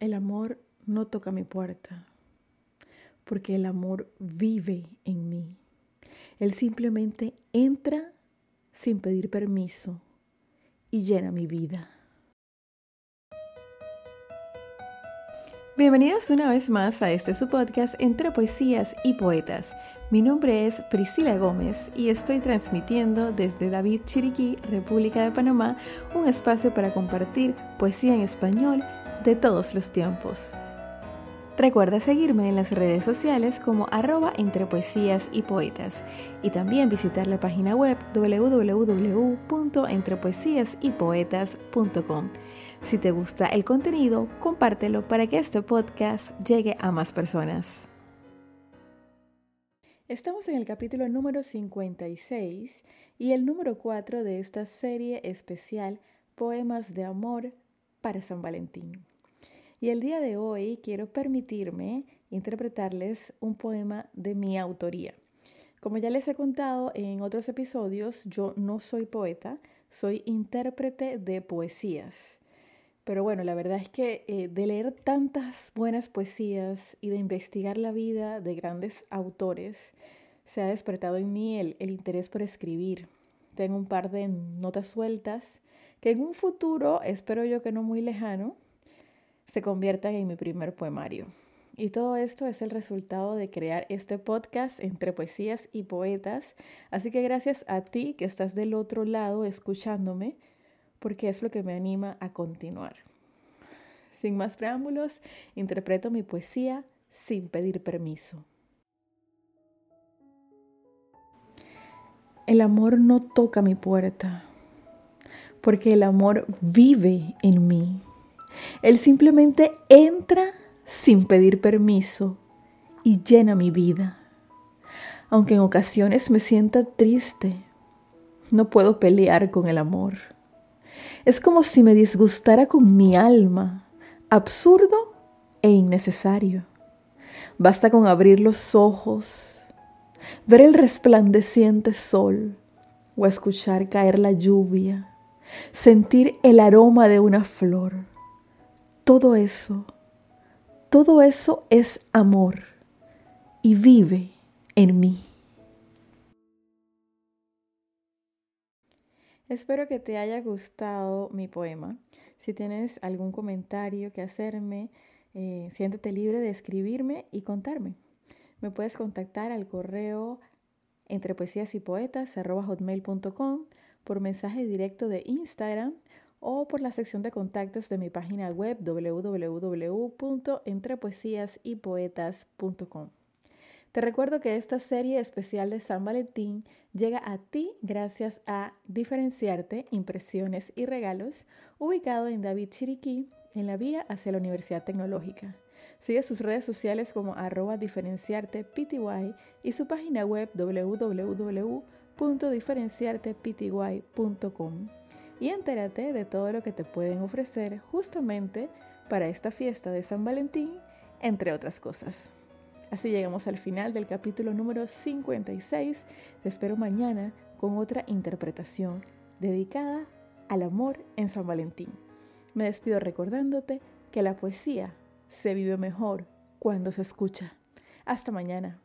El amor no toca mi puerta, porque el amor vive en mí. Él simplemente entra sin pedir permiso y llena mi vida. Bienvenidos una vez más a este su podcast entre poesías y poetas. Mi nombre es Priscila Gómez y estoy transmitiendo desde David Chiriquí, República de Panamá, un espacio para compartir poesía en español de todos los tiempos. Recuerda seguirme en las redes sociales como arroba entre poesías y poetas y también visitar la página web www.entrepoesiasypoetas.com. Si te gusta el contenido, compártelo para que este podcast llegue a más personas. Estamos en el capítulo número 56 y el número 4 de esta serie especial Poemas de Amor para San Valentín. Y el día de hoy quiero permitirme interpretarles un poema de mi autoría. Como ya les he contado en otros episodios, yo no soy poeta, soy intérprete de poesías. Pero bueno, la verdad es que eh, de leer tantas buenas poesías y de investigar la vida de grandes autores, se ha despertado en mí el, el interés por escribir. Tengo un par de notas sueltas que en un futuro, espero yo que no muy lejano, se conviertan en mi primer poemario. Y todo esto es el resultado de crear este podcast entre poesías y poetas. Así que gracias a ti que estás del otro lado escuchándome, porque es lo que me anima a continuar. Sin más preámbulos, interpreto mi poesía sin pedir permiso. El amor no toca mi puerta, porque el amor vive en mí. Él simplemente entra sin pedir permiso y llena mi vida. Aunque en ocasiones me sienta triste, no puedo pelear con el amor. Es como si me disgustara con mi alma, absurdo e innecesario. Basta con abrir los ojos, ver el resplandeciente sol o escuchar caer la lluvia, sentir el aroma de una flor todo eso, todo eso es amor y vive en mí. Espero que te haya gustado mi poema. Si tienes algún comentario que hacerme, eh, siéntete libre de escribirme y contarme. Me puedes contactar al correo entre poesías y poetas por mensaje directo de Instagram o por la sección de contactos de mi página web www.entrepoesiasypoetas.com. Te recuerdo que esta serie especial de San Valentín llega a ti gracias a Diferenciarte, Impresiones y Regalos, ubicado en David Chiriquí, en la vía hacia la Universidad Tecnológica. Sigue sus redes sociales como arroba diferenciartepty y su página web www.diferenciartepty.com y entérate de todo lo que te pueden ofrecer justamente para esta fiesta de San Valentín, entre otras cosas. Así llegamos al final del capítulo número 56. Te espero mañana con otra interpretación dedicada al amor en San Valentín. Me despido recordándote que la poesía se vive mejor cuando se escucha. Hasta mañana.